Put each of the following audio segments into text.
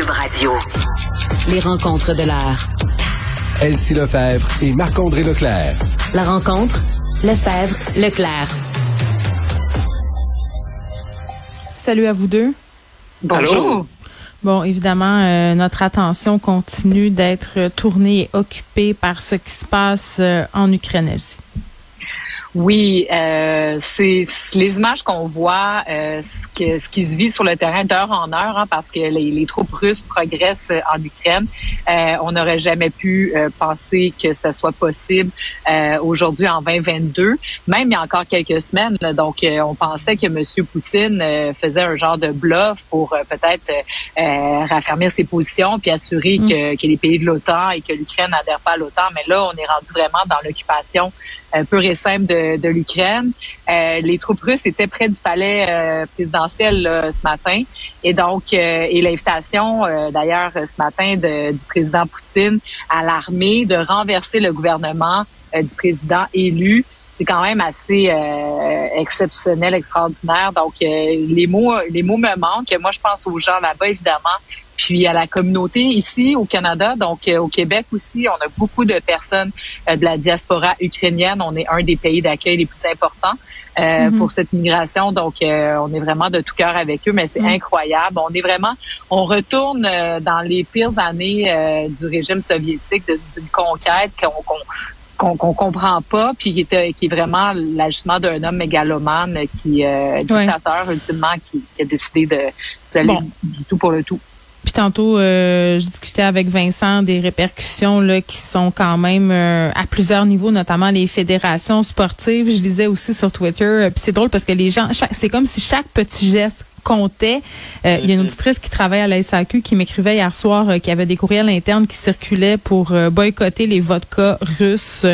Cube Radio. Les rencontres de l'heure. Elsie Lefebvre et Marc-André Leclerc. La rencontre, Lefebvre, Leclerc. Salut à vous deux. Bonjour. Bon, évidemment, euh, notre attention continue d'être tournée et occupée par ce qui se passe euh, en Ukraine, Elsie. Oui, euh, c'est les images qu'on voit, euh, ce, que, ce qui se vit sur le terrain d'heure en heure, hein, parce que les, les, troupes russes progressent en Ukraine. Euh, on n'aurait jamais pu euh, penser que ça soit possible euh, aujourd'hui en 2022, même il y a encore quelques semaines. donc, euh, on pensait que M. Poutine faisait un genre de bluff pour peut-être raffermir ses positions puis assurer mm. que, que, les pays de l'OTAN et que l'Ukraine n'adhèrent pas à l'OTAN. Mais là, on est rendu vraiment dans l'occupation pure et simple de, de l'Ukraine. Euh, les troupes russes étaient près du palais euh, présidentiel là, ce matin. Et donc, euh, et l'invitation d'ailleurs ce matin de, du président Poutine à l'armée de renverser le gouvernement du président élu c'est quand même assez euh, exceptionnel, extraordinaire. Donc, euh, les mots, les mots me manquent. Moi, je pense aux gens là-bas, évidemment, puis à la communauté ici au Canada, donc euh, au Québec aussi. On a beaucoup de personnes de la diaspora ukrainienne. On est un des pays d'accueil les plus importants. Mm-hmm. pour cette immigration. Donc, on est vraiment de tout cœur avec eux, mais c'est mm. incroyable. On est vraiment, on retourne dans les pires années du régime soviétique, d'une conquête qu'on qu'on qu'on comprend pas, puis qui est, qui est vraiment l'agissement d'un homme mégalomane, qui euh, dictateur ultimement, qui, qui, a décidé de d'aller du tout pour le tout. Puis tantôt, euh, je discutais avec Vincent des répercussions là qui sont quand même euh, à plusieurs niveaux, notamment les fédérations sportives. Je disais aussi sur Twitter. Euh, puis c'est drôle parce que les gens, c'est comme si chaque petit geste comptait. Euh, il y a une auditrice qui travaille à la SAQ qui m'écrivait hier soir euh, qu'il y avait des courriels internes qui circulaient pour euh, boycotter les vodkas russes.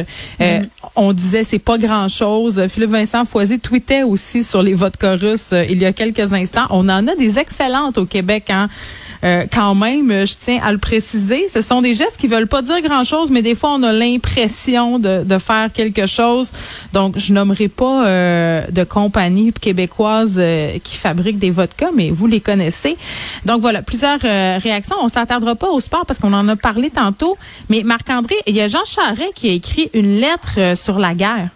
Mm-hmm. On disait c'est pas grand chose. Philippe Vincent Foisy tweetait aussi sur les vodkas russes il y a quelques instants. On en a des excellentes au Québec. Hein? Euh, quand même, je tiens à le préciser, ce sont des gestes qui veulent pas dire grand-chose, mais des fois, on a l'impression de, de, faire quelque chose. Donc, je nommerai pas euh, de compagnie québécoise euh, qui fabrique des vodkas, mais vous les connaissez. Donc, voilà, plusieurs réactions. On s'attardera pas au sport parce qu'on en a parlé tantôt. Mais Marc-André, il y a Jean Charret qui a écrit une lettre sur la guerre.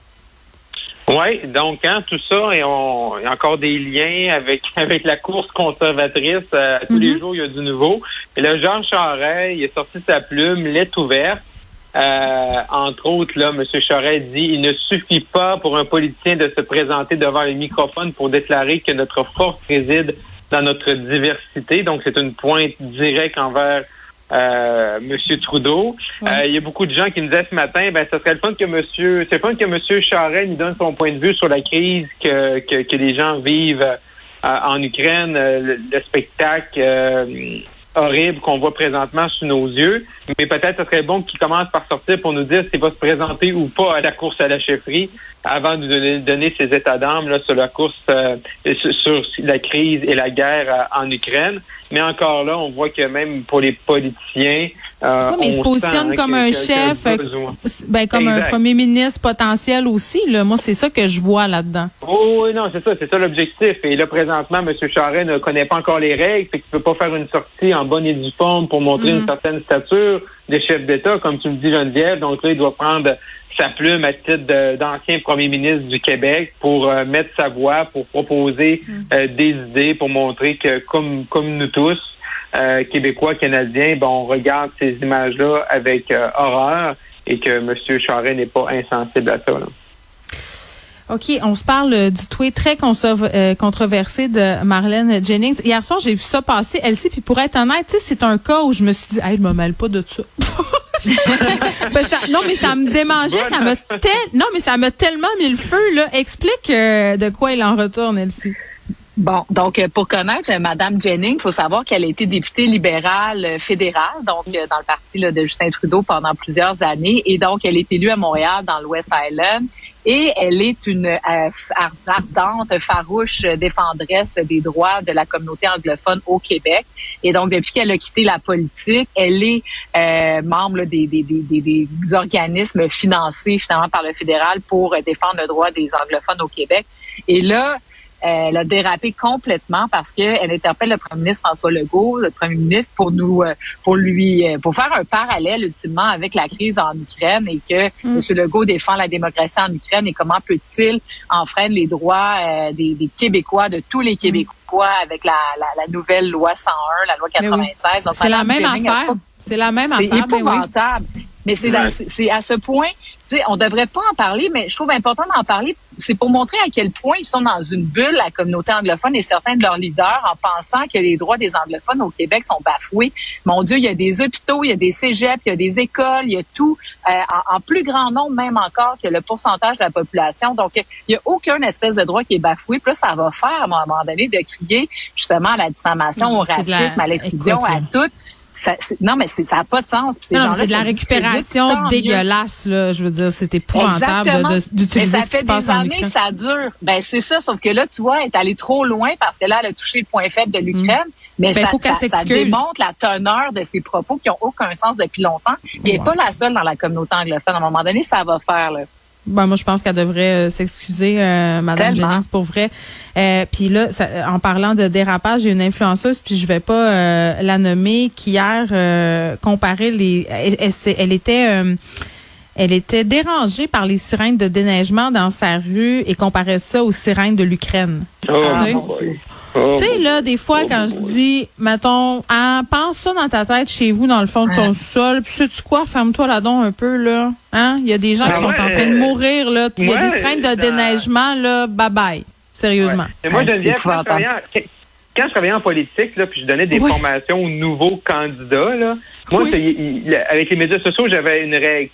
Oui, donc hein, tout ça, et on, il y a encore des liens avec avec la course conservatrice. Euh, tous les mhm. jours, il y a du nouveau. Et là, Jean Charest, il a sorti sa plume, lettre ouverte. Euh, entre autres, là, M. Charest dit il ne suffit pas pour un politicien de se présenter devant le microphone pour déclarer que notre force réside dans notre diversité. Donc, c'est une pointe directe envers euh, Monsieur Trudeau. Euh, il y a beaucoup de gens qui me disaient ce matin, ben, ça serait le fun que Monsieur, c'est fun que Monsieur Charest nous donne son point de vue sur la crise que, que, que les gens vivent euh, en Ukraine, le, spectacle horrible qu'on voit présentement sous nos yeux. Mais peut-être ce serait bon qu'il commence par sortir pour nous dire s'il va se présenter ou pas à la course à la chefferie avant de nous donner, ses états d'âme sur la course, euh, sur, la crise et la guerre euh, en Ukraine. Mais encore là, on voit que même pour les politiciens, euh, mais il se positionne comme un chef, ben, comme un premier ministre potentiel aussi. Là. Moi, c'est ça que je vois là-dedans. Oh, oui, non, c'est ça, c'est ça l'objectif. Et là, présentement, M. Charest ne connaît pas encore les règles, fait qu'il peut pas faire une sortie en bonne et due forme pour montrer une mm. certaine stature des chefs d'État, comme tu me dis, Geneviève. Donc là, il doit prendre sa plume à titre d'ancien premier ministre du Québec pour euh, mettre sa voix, pour proposer mm. euh, des idées, pour montrer que comme comme nous tous, euh, Québécois, Canadiens, bon, on regarde ces images-là avec horreur et que M. Charest n'est pas insensible à ça. OK, on se parle du tweet très controversé de Marlène Jennings. Hier soir, j'ai vu ça passer, elle sait, puis pour être honnête, c'est un cas où je me suis dit, hey, je me mêle pas de ça. Ben, non, mais ça me démangeait, ça me non, mais ça m'a tellement mis le feu là. Explique euh, de quoi il en retourne, Elsie. Bon, donc euh, pour connaître euh, Madame Jennings, il faut savoir qu'elle a été députée libérale euh, fédérale, donc dans le parti là, de Justin Trudeau pendant plusieurs années, et donc elle est élue à Montréal dans l'West Island. Et elle est une ardente, farouche défendresse des droits de la communauté anglophone au Québec. Et donc, depuis qu'elle a quitté la politique, elle est membre des, des, des, des, organismes financés finalement par le fédéral pour défendre le droit des anglophones au Québec. Et là, elle a dérapé complètement parce qu'elle interpelle le premier ministre François Legault, le premier ministre, pour nous, euh, pour lui, euh, pour faire un parallèle ultimement avec la crise en Ukraine et que mm. M. Legault défend la démocratie en Ukraine et comment peut-il enfreindre les droits euh, des, Québécois, de tous les Québécois avec la, la, nouvelle loi 101, la loi 96. C'est la, même affaire. C'est la même affaire. C'est épouvantable. Mais c'est c'est à ce point, sais, on devrait pas en parler, mais je trouve important d'en parler. C'est pour montrer à quel point ils sont dans une bulle, la communauté anglophone et certains de leurs leaders, en pensant que les droits des anglophones au Québec sont bafoués. Mon Dieu, il y a des hôpitaux, il y a des cégeps, il y a des écoles, il y a tout, euh, en, plus grand nombre même encore que le pourcentage de la population. Donc, il y a aucun espèce de droit qui est bafoué. Puis là, ça va faire, à un moment donné, de crier justement à la diffamation, au racisme, à l'exclusion, à tout non, mais ça n'a pas de sens. c'est de la récupération dégueulasse, là. Je veux dire, c'était épouvantable d'utiliser ce qui se passe ça fait des années que ça dure. Ben, c'est ça, sauf que là, tu vois, elle est allée trop loin parce que là, elle a touché le point faible de l'Ukraine. Mm. Mais ben, ça, ça, démontre la teneur de ses propos qui ont aucun sens depuis longtemps. Puis elle n'est pas la seule dans la communauté anglophone. À un moment donné, ça va faire, là. Ben, moi, je pense qu'elle devrait euh, s'excuser, euh, Madame Jennings, pour vrai. Euh, puis là, en parlant de dérapage, j'ai une influenceuse, puis je vais pas euh, la nommer, qui hier comparait les. Elle, était. elle était dérangée par les sirènes de déneigement dans sa rue et comparait ça aux sirènes de l'Ukraine. Oh, Oh. Tu sais, là, des fois, quand je dis, mettons, hein, pense ça dans ta tête chez vous, dans le fond de ton sol, puis sais-tu quoi, ferme-toi là-dedans un peu, là. Hein? Il y a des gens qui ah sont en train de mourir, là. Il y a des seringues de déneigement, là. Bye-bye. Sérieusement. Et moi, Geneviève, quand, quand je travaillais en politique, là, puis je donnais des formations aux nouveaux candidats, là, moi, avec les médias sociaux, j'avais une règle.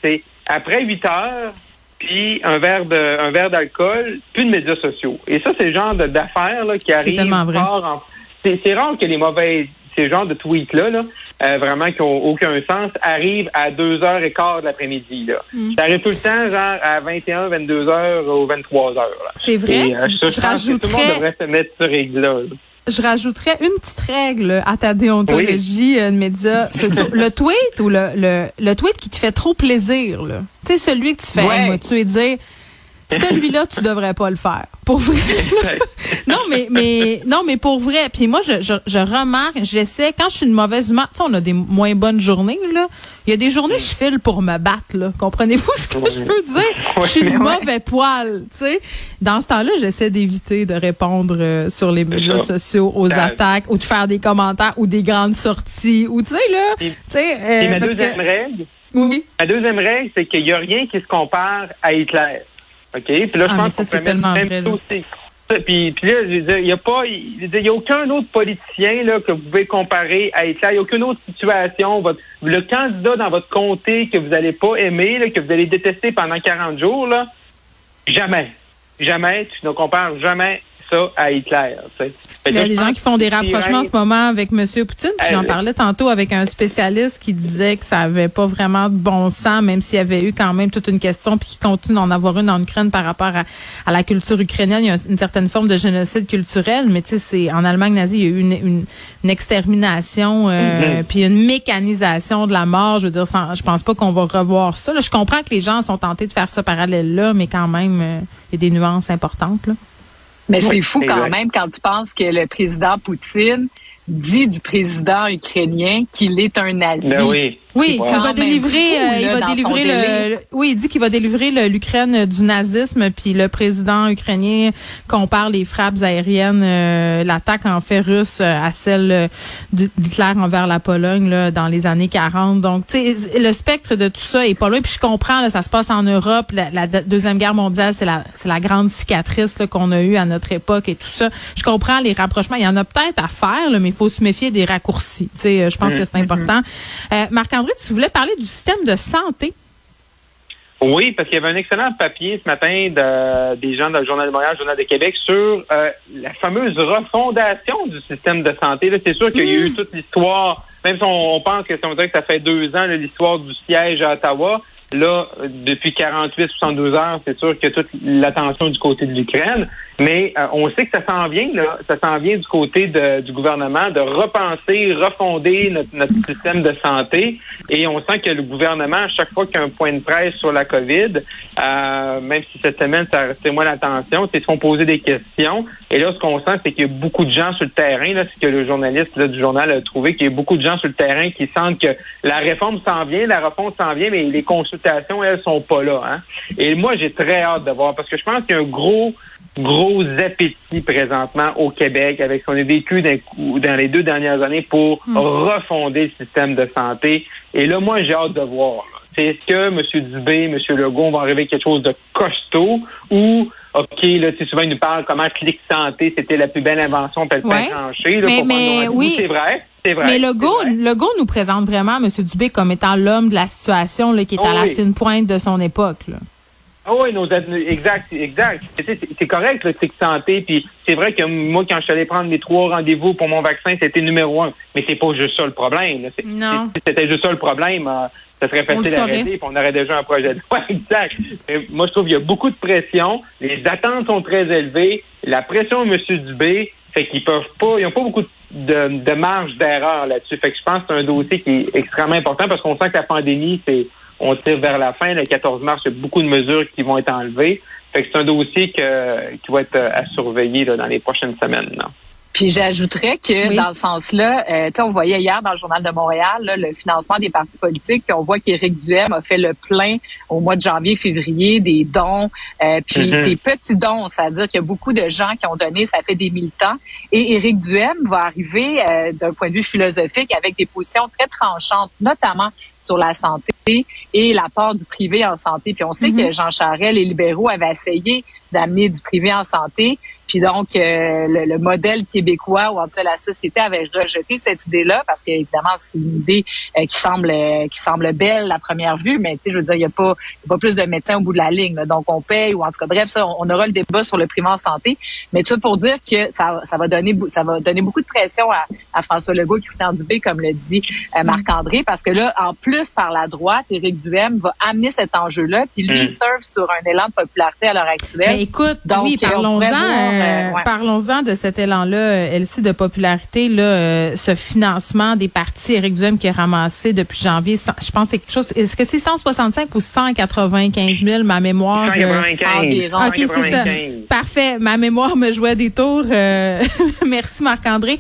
Après 8 heures, puis un verre de un verre d'alcool, plus de médias sociaux. Et ça, c'est le genre d'affaires qui arrivent fort C'est rare que les mauvais ces genres de tweets-là, là, euh, vraiment qui n'ont aucun sens, arrivent à 2h15 de l'après-midi. Mm. Ça arrive tout le temps, genre à 21, 22h ou 23h. C'est vrai? Euh, je, je, que tout le monde devrait se mettre sur règle-là. Je rajouterais une petite règle à ta déontologie euh, de médias le tweet ou le, le, le, tweet qui te fait trop plaisir, là. Tu sais, celui que tu fais tu es dire celui-là, tu devrais pas le faire. Pour vrai. non, mais, mais, non, mais pour vrai. Puis moi, je, je, je remarque, j'essaie, quand je suis une mauvaise humeur, tu sais, on a des moins bonnes journées, là. Il y a des journées, je file pour me battre, là. Comprenez-vous ce que je veux dire? Je suis une mauvais poil, tu sais. Dans ce temps-là, j'essaie d'éviter de répondre euh, sur les médias sociaux aux attaques ou de faire des commentaires ou des grandes sorties ou, tu sais, là. Tu sais, euh, ma deuxième règle. Oui. Ma deuxième règle, c'est qu'il n'y a rien qui se compare à Hitler. OK? Puis là, je ah, pense qu'on peut même vrai, aussi. Puis, puis là, il n'y a pas, il y a aucun autre politicien là, que vous pouvez comparer à Hitler. Il n'y a aucune autre situation. Votre, le candidat dans votre comté que vous n'allez pas aimer, là, que vous allez détester pendant 40 jours, là, jamais. Jamais. Tu ne compares jamais ça à Hitler. Il y a des gens qui font des rapprochements en ce moment avec M. Poutine. J'en parlais tantôt avec un spécialiste qui disait que ça avait pas vraiment de bon sens, même s'il y avait eu quand même toute une question, puis qui continue d'en avoir une en Ukraine par rapport à, la culture ukrainienne. Il y a une certaine forme de génocide culturel, mais tu sais, c'est en Allemagne nazie, il y a eu une, une, extermination, euh, mm-hmm. puis une mécanisation de la mort. Je veux dire, sans, je pense pas qu'on va revoir ça. je comprends que les gens sont tentés de faire ce parallèle-là, mais quand même, euh, il y a des nuances importantes. Là. Mais c'est fou quand même quand tu penses que le président Poutine dit du président ukrainien qu'il est un nazi. Ben oui. Oui, il va délivrer, euh, il va délivrer le, oui, il dit qu'il va délivrer l'Ukraine du nazisme, puis le président ukrainien compare les frappes aériennes, euh, l'attaque en fait russe euh, à celle d'Hitler envers la Pologne là, dans les années 40. Donc, tu sais, le spectre de tout ça est pas loin. Puis je comprends, là, ça se passe en Europe. La, deuxième guerre mondiale, c'est la, c'est la grande cicatrice qu'on a eue à notre époque et tout ça. Je comprends les rapprochements. Il y en a peut-être à faire, là, mais faut se méfier des raccourcis. Tu sais, je pense que c'est mm-hmm. important. Marc tu voulais parler du système de santé. Oui, parce qu'il y avait un excellent papier ce matin de, des gens dans le Journal de Montréal, le Journal de Québec, sur euh, la fameuse refondation du système de santé. C'est sûr qu'il y a eu toute l'histoire, même si on, pense que ça que ça fait deux ans, l'histoire du siège à Ottawa. Là, depuis 48, 72 heures, c'est sûr a toute l'attention du côté de l'Ukraine. Mais euh, on sait que ça s'en vient, là. Ça s'en vient du côté du gouvernement de repenser, refonder notre, système de santé. Et on sent que le gouvernement, à chaque fois qu'il y a un point de presse sur la COVID, euh, même si cette semaine, ça a moins l'attention, c'est ce qu'on posait des questions. Et là, ce qu'on sent, c'est qu'il y a beaucoup de gens sur le terrain, là, ce que le journaliste du journal a trouvé, qu'il y a beaucoup de gens sur le terrain qui sentent que la réforme s'en vient, la réforme s'en vient, mais les consultations, elles, sont pas là. Hein. Et moi, j'ai très hâte de voir, parce que je pense qu'il y a un gros gros appétit présentement au Québec avec ce qu'on a vécu dans, les deux dernières années pour hmm. refonder le système de santé. Et là, moi, j'ai hâte de voir. C'est est-ce que M. Dubé, M. Legault vont arriver quelque chose de costaud ou OK, là, tu sais, souvent, ils nous parlent comment Clic Santé, c'était la plus belle invention, peut ouais. tranché. mais, mais oui. C'est vrai. Vrai, mais Legault, Legault nous présente vraiment M. Dubé comme étant l'homme de la situation là, qui est à la fine pointe de son époque. Là. Ah oui, nos exact, exact. C'est correct le cycle santé, puis c'est vrai que moi, quand je suis allé prendre mes trois rendez-vous pour mon vaccin, c'était numéro un. Mais c'est pas juste ça le problème. Non. C'était juste ça le problème. Euh, ça serait facile à arrêter, puis on aurait déjà un projet de loi. exact. moi, je trouve qu'il y a beaucoup de pression. Les attentes sont très élevées. La pression M. Dubé fait qu'ils peuvent pas, ils n'ont pas beaucoup de, de marge d'erreur là-dessus. Fait que je pense que c'est un dossier qui est extrêmement important parce qu'on sent que la pandémie, c'est on tire vers la fin. Le 14 mars, il y a beaucoup de mesures qui vont être enlevées. Fait que c'est un dossier que, qui va être à surveiller là, dans les prochaines semaines. Là. Puis j'ajouterais que dans ce sens-là, euh, on voyait hier dans le journal de Montréal le financement des partis politiques. On voit qu'Éric Duhem a fait le plein au mois de janvier, février, des dons, euh, puis mm-hmm. des petits dons, c'est-à-dire qu'il y a beaucoup de gens qui ont donné, ça fait des militants. Et Éric Duhem va arriver euh, d'un point de vue philosophique avec des positions très tranchantes, notamment sur la santé et l'apport du privé en santé. Puis on sait que mhm. Jean Charest, les libéraux avaient essayé d'amener du privé en santé. Puis donc, euh, le, modèle québécois, ou en tout cas la société, avait rejeté cette idée-là parce qu'évidemment, c'est une idée euh, qui semble qui semble belle à première vue, mais tu sais, je veux dire, il n'y a pas, pas plus de médecins au bout de la ligne. Donc, on paye, ou en tout cas, bref, ça, on aura le débat sur le privé en santé. Mais tout ça pour dire que ça, ça va donner ça va donner beaucoup de pression à, à François Legault Christian Dubé, comme le dit euh, Marc-André, parce que là, en plus, par la droite, Éric Duhem va amener cet enjeu-là, puis lui, il mm. surfe sur un élan de popularité à l'heure actuelle. Ben, écoute, Donc, oui, parlons-en euh, parlons-en de cet élan-là, Elsie, de popularité, là, euh, ce financement des partis Éric Duhem qui est ramassé depuis janvier. Je pense que c'est quelque chose. Est-ce que c'est 165 ou 195 000 ma mémoire? 195. ok, c'est ça. Parfait. Ma mémoire me jouait des tours. Euh, merci Marc-André.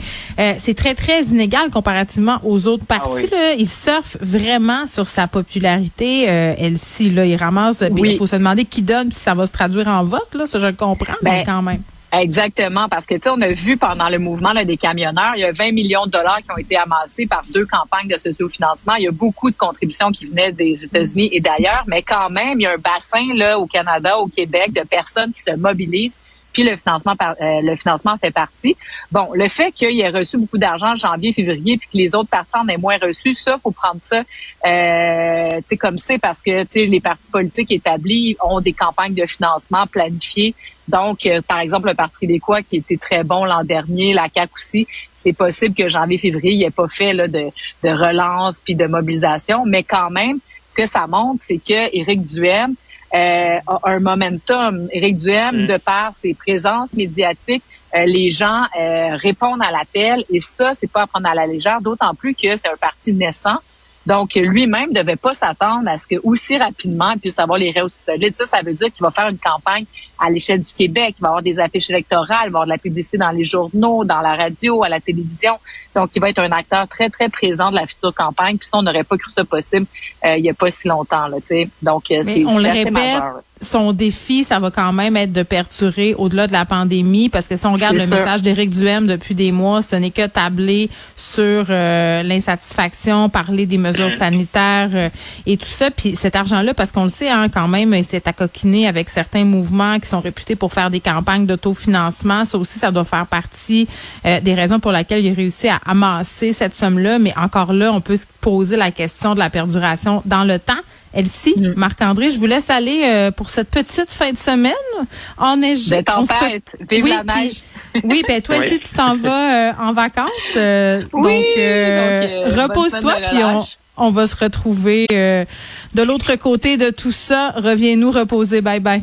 c'est très très inégal comparativement aux autres ah partis. là. Ils surfent vraiment sur sa popularité. Elsie, là, il ramasse. Il faut se demander qui donne si ça va se traduire en vote. Là, ça je le comprends, mais ben, quand même. Exactement, parce que tu sais, on a vu pendant le mouvement là, des camionneurs, il y a 20 millions de dollars qui ont été amassés par deux campagnes de sociofinancement. Il y a beaucoup de contributions qui venaient des États-Unis et d'ailleurs, mais quand même, il y a un bassin là au Canada, au Québec, de personnes qui se mobilisent puis le financement euh, le financement fait partie. Bon, le fait qu'il ait reçu beaucoup d'argent en janvier, février, puis que les autres partis en aient moins reçu, ça, faut prendre ça euh, comme c'est parce que les partis politiques établis ont des campagnes de financement planifiées. Donc, euh, par exemple, le Parti québécois qui était très bon l'an dernier, la CAQ aussi, c'est possible que janvier-février, il ait pas fait là, de, de relance puis de mobilisation, mais quand même, ce que ça montre, c'est que Éric Duhem, euh, un momentum. Éric Duhem, mm. de par ses présences médiatiques, euh, les gens euh, répondent à l'appel et ça, c'est pas à prendre à la légère, d'autant plus que c'est un parti naissant. Donc, lui-même ne devait pas s'attendre à ce que aussi rapidement il puisse avoir les raies aussi solides. Ça, ça veut dire qu'il va faire une campagne à l'échelle du Québec. Il va avoir des affiches électorales, il va avoir de la publicité dans les journaux, dans la radio, à la télévision. Donc, il va être un acteur très, très présent de la future campagne. Puis ça, on n'aurait pas cru ça possible euh, il n'y a pas si longtemps. Là, Donc, euh, c'est on le répète, son défi, ça va quand même être de perturber au-delà de la pandémie, parce que si on regarde le message d'Éric Duhem depuis des mois, ce n'est que tabler sur euh, l'insatisfaction, parler des mesures sanitaires et tout ça. Puis cet argent-là, parce qu'on le sait, hein, quand même, il s'est accoquiné avec certains mouvements qui sont réputés pour faire des campagnes d'autofinancement. Ça aussi, ça doit faire partie des raisons pour lesquelles il a réussi à amasser cette somme-là. Mais encore là, on peut se poser la question de la perduration dans le temps. Elsie, Mm. Marc-André, je vous laisse aller euh, pour cette petite fin de semaine enneigée. Tempêtes. Vive Oui, la puis-. Oui, ben toi aussi, tu t'en vas euh, en vacances. euh, Oui, donc, euh, donc, euh, repose-toi, puis on, on va se retrouver euh, de l'autre côté de tout ça. Reviens-nous reposer. Bye bye.